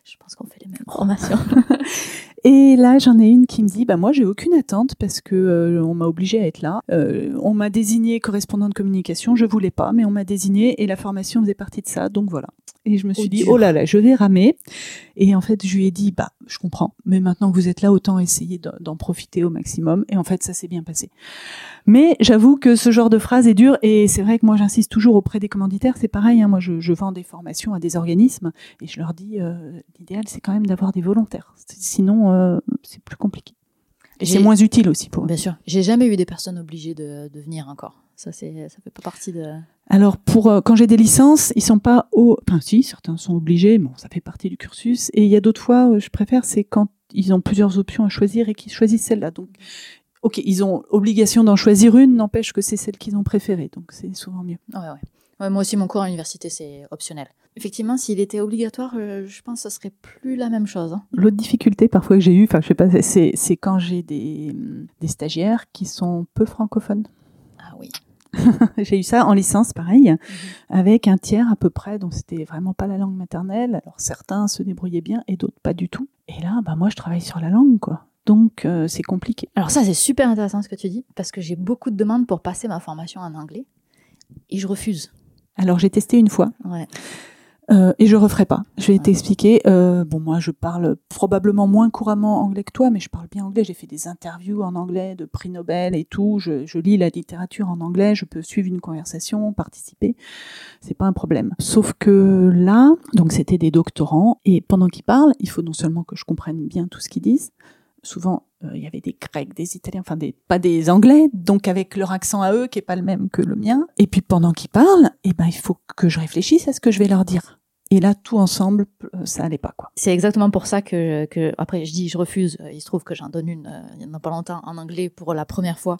Je pense qu'on fait les mêmes formations. Et là, j'en ai une qui me dit, bah moi, j'ai aucune attente parce que euh, on m'a obligé à être là. Euh, on m'a désigné correspondant de communication, je voulais pas, mais on m'a désigné et la formation faisait partie de ça, donc voilà. Et je me suis Oh, dit, dur. oh là là, je vais ramer. Et en fait, je lui ai dit, bah, je comprends, mais maintenant que vous êtes là, autant essayer d'en profiter au maximum. Et en fait, ça s'est bien passé. Mais j'avoue que ce genre de phrase est dur et c'est vrai que moi, j'insiste toujours auprès des commanditaires. C'est pareil, hein, moi, je, je vends des formations à des organismes et je leur dis, euh, l'idéal, c'est quand même d'avoir des volontaires. Sinon, euh, c'est plus compliqué. Et c'est moins utile aussi pour eux. Bien sûr. J'ai jamais eu des personnes obligées de, de venir encore. Ça, c'est, ça fait pas partie de. Alors pour euh, quand j'ai des licences, ils sont pas au enfin si, certains sont obligés, bon, ça fait partie du cursus et il y a d'autres fois où je préfère c'est quand ils ont plusieurs options à choisir et qu'ils choisissent celle-là. Donc OK, ils ont obligation d'en choisir une, n'empêche que c'est celle qu'ils ont préférée. Donc c'est souvent mieux. Ouais, ouais. Ouais, moi aussi, mon cours à l'université, c'est optionnel. Effectivement, s'il était obligatoire, euh, je pense que ce serait plus la même chose. hein. L'autre difficulté parfois que j'ai eu, enfin je sais pas, c'est quand j'ai des des stagiaires qui sont peu francophones. Ah oui. J'ai eu ça en licence, pareil, avec un tiers à peu près, dont c'était vraiment pas la langue maternelle. Alors certains se débrouillaient bien et d'autres pas du tout. Et là, bah moi, je travaille sur la langue, quoi. Donc euh, c'est compliqué. Alors ça, c'est super intéressant ce que tu dis, parce que j'ai beaucoup de demandes pour passer ma formation en anglais, et je refuse. Alors j'ai testé une fois Ouais. euh, et je referai pas. Je vais Ouais. t'expliquer. Euh, bon, moi, je parle probablement moins couramment anglais que toi, mais je parle bien anglais. J'ai fait des interviews en anglais de prix Nobel et tout. Je, je lis la littérature en anglais. Je peux suivre une conversation, participer. C'est pas un problème. Sauf que là, donc c'était des doctorants et pendant qu'ils parlent, il faut non seulement que je comprenne bien tout ce qu'ils disent. Souvent, euh, il y avait des Grecs, des Italiens, enfin des pas des Anglais, donc avec leur accent à eux qui est pas le même que le mien. Et puis pendant qu'ils parlent, eh ben il faut que je réfléchisse à ce que je vais leur dire. Et là, tout ensemble, euh, ça allait pas quoi. C'est exactement pour ça que, après je dis je refuse. Euh, Il se trouve que j'en donne une il y en a pas longtemps en anglais pour la première fois.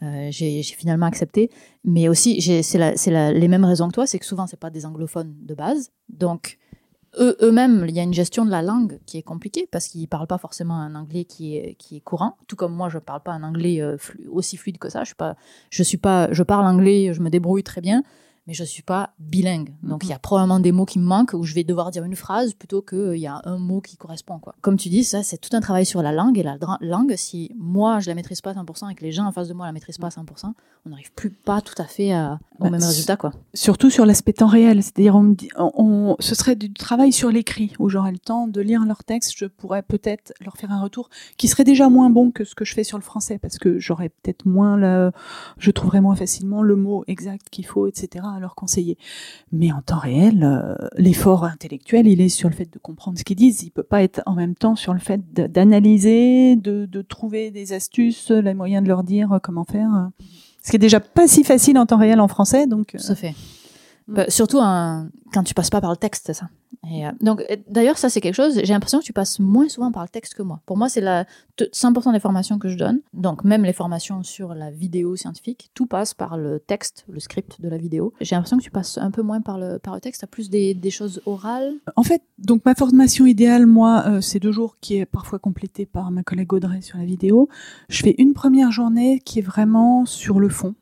J'ai finalement accepté, mais aussi c'est les mêmes raisons que toi, c'est que souvent c'est pas des anglophones de base, donc eux, eux-mêmes, il y a une gestion de la langue qui est compliquée parce qu'ils parlent pas forcément un anglais qui est, qui est courant. Tout comme moi, je parle pas un anglais euh, aussi fluide que ça. Je suis pas, je suis pas, je parle anglais, je me débrouille très bien, mais je suis pas bilingue. Donc il y a probablement des mots qui me manquent où je vais devoir dire une phrase plutôt qu'il y a un mot qui correspond. Quoi. Comme tu dis, ça c'est tout un travail sur la langue et la langue, si moi je la maîtrise pas à 100% et que les gens en face de moi la maîtrisent pas à 100%, on n'arrive plus pas tout à fait à- au Bah, même résultat. Quoi. Surtout sur l'aspect temps réel, c'est-à-dire on on, on- ce serait du travail sur l'écrit où j'aurais le temps de lire leur texte, je pourrais peut-être leur faire un retour qui serait déjà moins bon que ce que je fais sur le français parce que j'aurais peut-être moins je trouverais moins facilement le mot exact qu'il faut, etc. à leur conseiller. Mais en temps réel, euh, l'effort intellectuel, il est sur le fait de comprendre ce qu'ils disent. Il peut pas être en même temps sur le fait d'analyser, de, de trouver des astuces, les moyens de leur dire euh, comment faire. euh. Ce qui est déjà pas si facile en temps réel en français, donc. euh, Tout à fait. Mm. Bah, surtout un- quand tu passes pas par le texte, c'est ça. Et, euh, donc, euh, d'ailleurs, ça c'est quelque chose. J'ai l'impression que tu passes moins souvent par le texte que moi. Pour moi, c'est la te- 100% des formations que je donne. Donc, même les formations sur la vidéo scientifique, tout passe par le texte, le script de la vidéo. J'ai l'impression que tu passes un peu moins par le par le texte. T'as plus des, des choses orales. En fait, donc ma formation idéale, moi, euh, c'est deux jours qui est parfois complétée par ma collègue Audrey sur la vidéo. Je fais une première journée qui est vraiment sur le fond,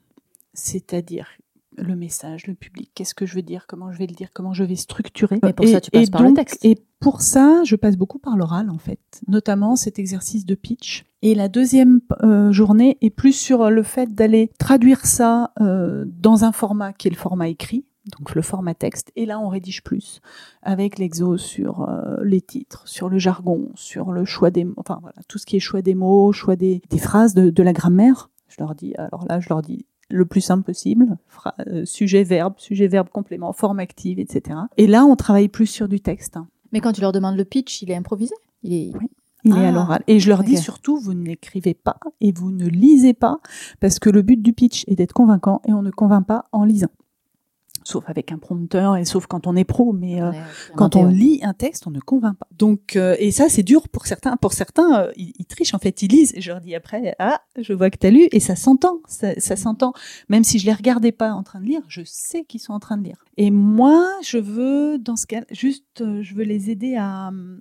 c'est-à-dire le message, le public, qu'est-ce que je veux dire, comment je vais le dire, comment je vais structurer. Mais pour ça, tu passes par le texte. Et pour ça, je passe beaucoup par l'oral, en fait, notamment cet exercice de pitch. Et la deuxième euh, journée est plus sur le fait d'aller traduire ça euh, dans un format qui est le format écrit, donc le format texte. Et là, on rédige plus avec l'exo sur euh, les titres, sur le jargon, sur le choix des mots, enfin voilà, tout ce qui est choix des mots, choix des, des phrases, de, de la grammaire. Je leur dis, alors là, je leur dis le plus simple possible, euh, sujet, verbe, sujet, verbe, complément, forme active, etc. Et là, on travaille plus sur du texte. hein. Mais quand tu leur demandes le pitch, il est improvisé? Il est. Oui. Il est Ah, à l'oral. Et je leur dis surtout, vous n'écrivez pas et vous ne lisez pas, parce que le but du pitch est d'être convaincant et on ne convainc pas en lisant. Sauf avec un prompteur et sauf quand on est pro, mais euh, Ouais, quand on lit un texte, on ne convainc pas. Donc, euh, et ça, c'est dur pour certains. Pour certains, euh, ils, ils trichent en fait, ils lisent. Et je leur dis après, ah, je vois que t'as lu, et ça s'entend, ça, ça s'entend. Même si je les regardais pas en train de lire, je sais qu'ils sont en train de lire. Et moi, je veux, dans ce cas, juste, je veux les aider à hum,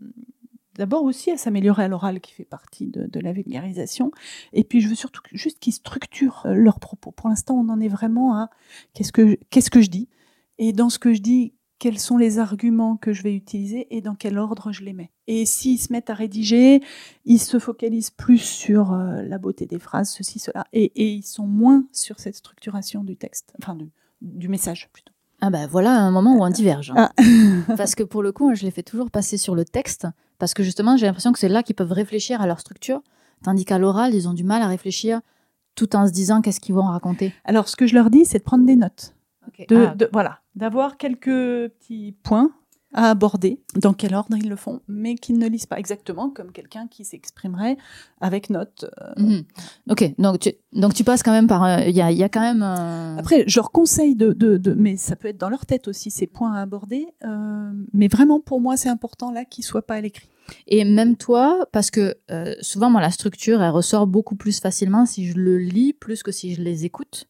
D'abord aussi à s'améliorer à l'oral, qui fait partie de, de la vulgarisation. Et puis, je veux surtout juste qu'ils structurent leurs propos. Pour l'instant, on en est vraiment à qu'est-ce que, qu'est-ce que je dis? Et dans ce que je dis, quels sont les arguments que je vais utiliser et dans quel ordre je les mets. Et s'ils se mettent à rédiger, ils se focalisent plus sur euh, la beauté des phrases, ceci, cela, et, et ils sont moins sur cette structuration du texte, enfin du, du message plutôt. Ah ben voilà un moment où on diverge. Ah. parce que pour le coup, je les fais toujours passer sur le texte, parce que justement, j'ai l'impression que c'est là qu'ils peuvent réfléchir à leur structure, tandis qu'à l'oral, ils ont du mal à réfléchir tout en se disant qu'est-ce qu'ils vont raconter. Alors, ce que je leur dis, c'est de prendre des notes. De, Ah, de- voilà, d'avoir quelques petits points à aborder, dans quel ordre ils le font, mais qu'ils ne lisent pas exactement comme quelqu'un qui s'exprimerait avec notes. euh. mhm. Ok, donc tu, donc tu passes quand même par... un- Il y, a, y a quand même... un- Après, je leur conseille de, de, de- mais ça peut être dans leur tête aussi ces points à aborder, euh, mais vraiment pour moi c'est important là qu'ils soient pas à l'écrit. Et même toi, parce que euh, souvent, moi, la structure, elle ressort beaucoup plus facilement si je le lis plus que si je les écoute.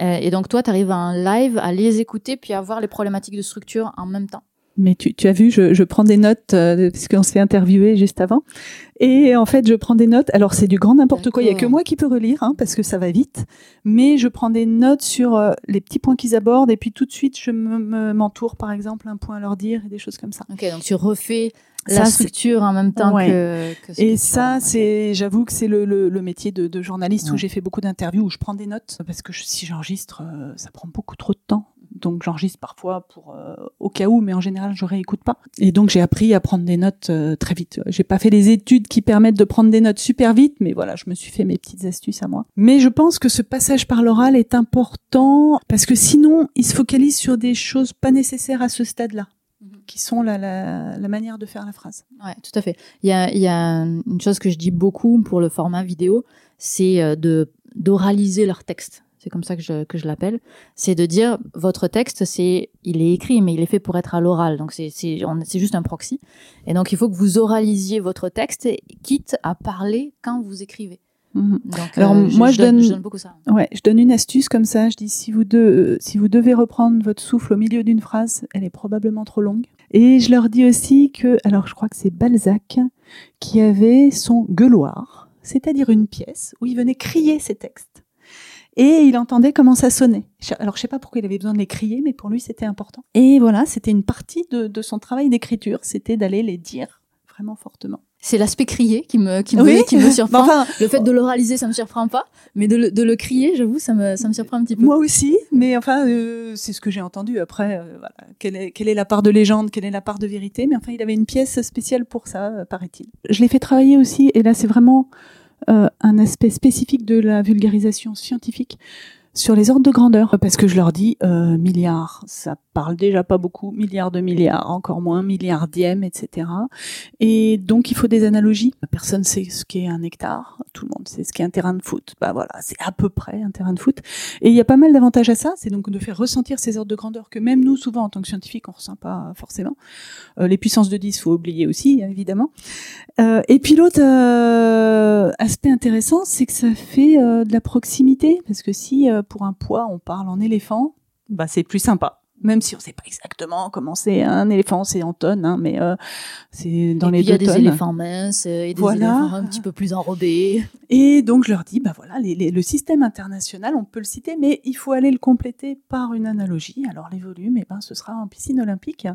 Euh, et donc, toi, tu arrives à un live à les écouter puis à voir les problématiques de structure en même temps. Mais tu, tu as vu, je, je prends des notes euh, puisqu'on s'est interviewé juste avant. Et en fait, je prends des notes. Alors, c'est du grand n'importe quoi. Il y a que moi qui peux relire hein, parce que ça va vite. Mais je prends des notes sur euh, les petits points qu'ils abordent et puis tout de suite, je me- me- m'entoure, par exemple, un point à leur dire et des choses comme ça. Ok, donc tu refais la c'est- structure en même temps Ouais. que, que ce Et ça, c'est, j'avoue que c'est le, le, le métier de, de journaliste où j'ai fait beaucoup d'interviews où je prends des notes parce que je- si j'enregistre, euh, ça prend beaucoup trop de temps. Donc j'enregistre parfois pour euh, au cas où, mais en général je réécoute pas. Et donc j'ai appris à prendre des notes euh, très vite. J'ai pas fait les études qui permettent de prendre des notes super vite, mais voilà, je me suis fait mes petites astuces à moi. Mais je pense que ce passage par l'oral est important parce que sinon ils se focalisent sur des choses pas nécessaires à ce stade-là. Qui sont la, la, la manière de faire la phrase. Ouais, tout à fait. Il y a, il y a une chose que je dis beaucoup pour le format vidéo, c'est euh, de d'oraliser leur texte. C'est comme ça que je, que je l'appelle. C'est de dire votre texte, c'est il est écrit, mais il est fait pour être à l'oral. Donc c'est juste un proxy. Et donc il faut que vous oralisiez votre texte, quitte à parler quand vous écrivez. Mhm. Donc, Alors, euh, je, moi, je je donne, donne- je donne beaucoup ça. Ouais, je donne une astuce comme ça. Je dis si vous, de- euh, si vous devez reprendre votre souffle au milieu d'une phrase, elle est probablement trop longue. Et je leur dis aussi que, alors je crois que c'est Balzac qui avait son gueuloir, c'est-à-dire une pièce où il venait crier ses textes. Et il entendait comment ça sonnait. Alors je sais pas pourquoi il avait besoin de les crier, mais pour lui c'était important. Et voilà, c'était une partie de, de son travail d'écriture, c'était d'aller les dire vraiment fortement. C'est l'aspect crié qui me, qui me, Oui. qui me surprend. Enfin, le fait de l'oraliser, ça me surprend pas, mais de le, de le crier, j'avoue, ça me, ça me surprend un petit peu. Moi aussi, mais enfin, euh, c'est ce que j'ai entendu. Après, euh, voilà, quelle est, quelle est la part de légende, quelle est la part de vérité? Mais enfin, il avait une pièce spéciale pour ça, euh, paraît-il. Je l'ai fait travailler aussi, et là, c'est vraiment un aspect spécifique de la vulgarisation scientifique sur les ordres de grandeur, parce que je leur dis euh, milliards, ça parle déjà pas beaucoup, milliards de milliards, encore moins, milliardième, etc. Et donc il faut des analogies. Personne sait ce qu'est un hectare, tout le monde sait ce qu'est un terrain de foot. Bah voilà, c'est à peu près un terrain de foot. Et il y a pas mal d'avantages à ça, c'est donc de faire ressentir ces ordres de grandeur que même nous, souvent en tant que scientifiques, on ressent pas forcément. Euh, les puissances de 10, faut oublier aussi, évidemment. Euh, et puis l'autre euh, aspect intéressant, c'est que ça fait euh, de la proximité, parce que si euh, pour un poids on parle en éléphant, bah c'est plus sympa. Même si on sait pas exactement comment c'est un éléphant, c'est en tonnes, hein, mais euh, c'est dans et les puis il y a deux des éléphants minces et des Voilà. éléphants un petit peu plus enrobés. Et donc je leur dis, bah voilà, les- les- le système international, on peut le citer, mais il faut aller le compléter par une analogie. Alors les volumes, eh ben, ce sera en piscine olympique.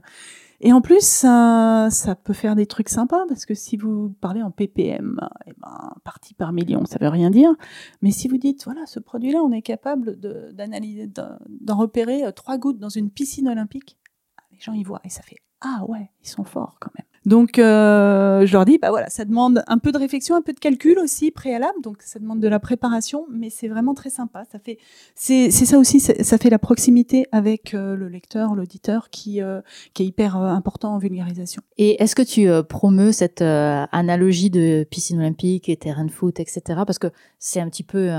Et en plus, ça, peut faire des trucs sympas, parce que si vous parlez en ppm, eh ben, partie par million, ça veut rien dire. Mais si vous dites, voilà, ce produit-là, on est capable d'analyser, d'en repérer euh, trois gouttes dans une piscine olympique, les gens y voient et ça fait, ah ouais, ils sont forts quand même. Donc, euh, je leur dis, bah voilà, ça demande un peu de réflexion, un peu de calcul aussi préalable, donc ça demande de la préparation, mais c'est vraiment très sympa. Ça fait, c'est ça aussi, ça fait la proximité avec euh, le lecteur, l'auditeur, qui euh, qui est hyper euh, important en vulgarisation. Et est-ce que tu euh, promeus cette euh, analogie de piscine olympique et terrain de foot, etc. Parce que c'est un petit peu,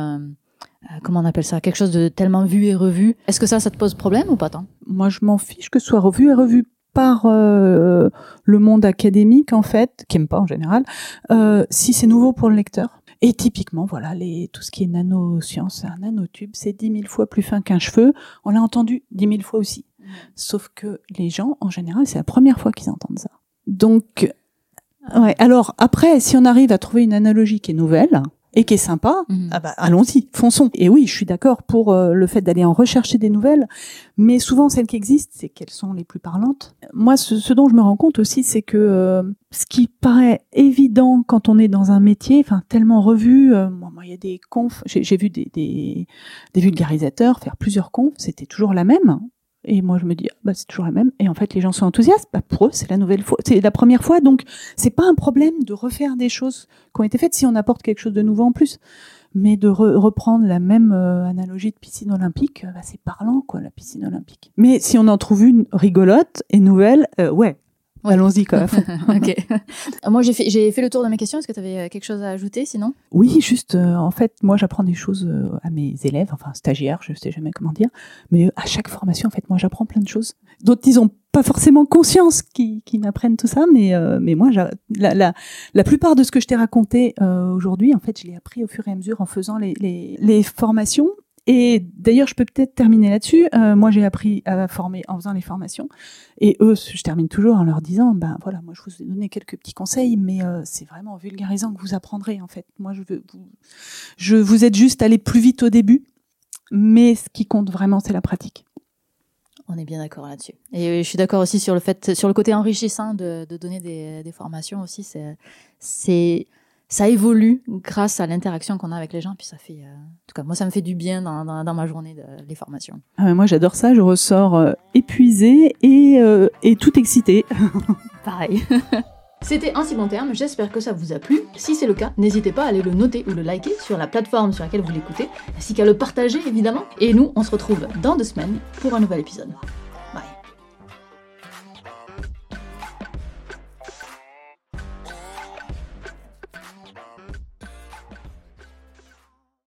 comment on appelle ça, quelque chose de tellement vu et revu. Est-ce que ça, ça te pose problème ou pas tant? Moi, je m'en fiche que ce soit revu et revu par euh, le monde académique en fait, qui aime pas en général, euh, si c'est nouveau pour le lecteur. Et typiquement, voilà, les, tout ce qui est nanoscience, un nanotube, c'est 10 000 fois plus fin qu'un cheveu. On l'a entendu 10 000 fois aussi. Sauf que les gens, en général, c'est la première fois qu'ils entendent ça. Donc, ouais. Alors après, si on arrive à trouver une analogie qui est nouvelle et qui est sympa, Mhm. ah bah, allons-y, fonçons. Et oui, je suis d'accord pour euh, le fait d'aller en rechercher des nouvelles, mais souvent celles qui existent, c'est qu'elles sont les plus parlantes. Moi, ce, ce dont je me rends compte aussi, c'est que euh, ce qui paraît évident quand on est dans un métier, enfin tellement revu, euh, moi, moi, il y a des confs, j'ai j'ai vu des, des, des vulgarisateurs faire plusieurs confs, c'était toujours la même. Et moi, je me dis, ah, bah, c'est toujours la même. Et en fait, les gens sont enthousiastes. Bah, pour eux, c'est la nouvelle fois, c'est la première fois. Donc, c'est pas un problème de refaire des choses qui ont été faites si on apporte quelque chose de nouveau en plus. Mais de re- reprendre la même euh, analogie de piscine olympique, euh, bah, c'est parlant, quoi, la piscine olympique. Mais si on en trouve une rigolote et nouvelle, euh, Ouais. Allons-y, quoi. Ok. Moi, j'ai fait, j'ai fait le tour de mes questions. Est-ce que tu avais quelque chose à ajouter sinon? Oui, juste, euh, en fait, moi, j'apprends des choses euh, à mes élèves, enfin, stagiaires, je sais jamais comment dire, mais euh, à chaque formation, en fait, moi, j'apprends plein de choses. D'autres, ils ont pas forcément conscience qu'ils qu'ils m'apprennent tout ça, mais, euh, mais moi, j'a- la, la, la plupart de ce que je t'ai raconté euh, aujourd'hui, en fait, je l'ai appris au fur et à mesure en faisant les, les, les formations. Et d'ailleurs, je peux peut-être terminer là-dessus. Euh, moi, j'ai appris à former en faisant les formations. Et eux, je termine toujours en leur disant, ben voilà, moi, je vous ai donné quelques petits conseils, mais euh, c'est vraiment en vulgarisant que vous apprendrez, en fait. Moi, je veux vous, je vous aide juste à aller plus vite au début, mais ce qui compte vraiment, c'est la pratique. On est bien d'accord là-dessus. Et euh, je suis d'accord aussi sur le fait, sur le côté enrichissant de, donner des, formations aussi. C'est, ça évolue grâce à l'interaction qu'on a avec les gens. Puis ça fait, euh, en tout cas, moi, ça me fait du bien dans, dans, dans ma journée de, les formations. Ah, mais moi, j'adore ça. Je ressors euh, épuisée et, euh, et tout excitée. Pareil. C'était un si bon terme, j'espère que ça vous a plu. Si c'est le cas, n'hésitez pas à aller le noter ou le liker sur la plateforme sur laquelle vous l'écoutez, ainsi qu'à le partager évidemment. Et nous, on se retrouve dans deux semaines pour un nouvel épisode.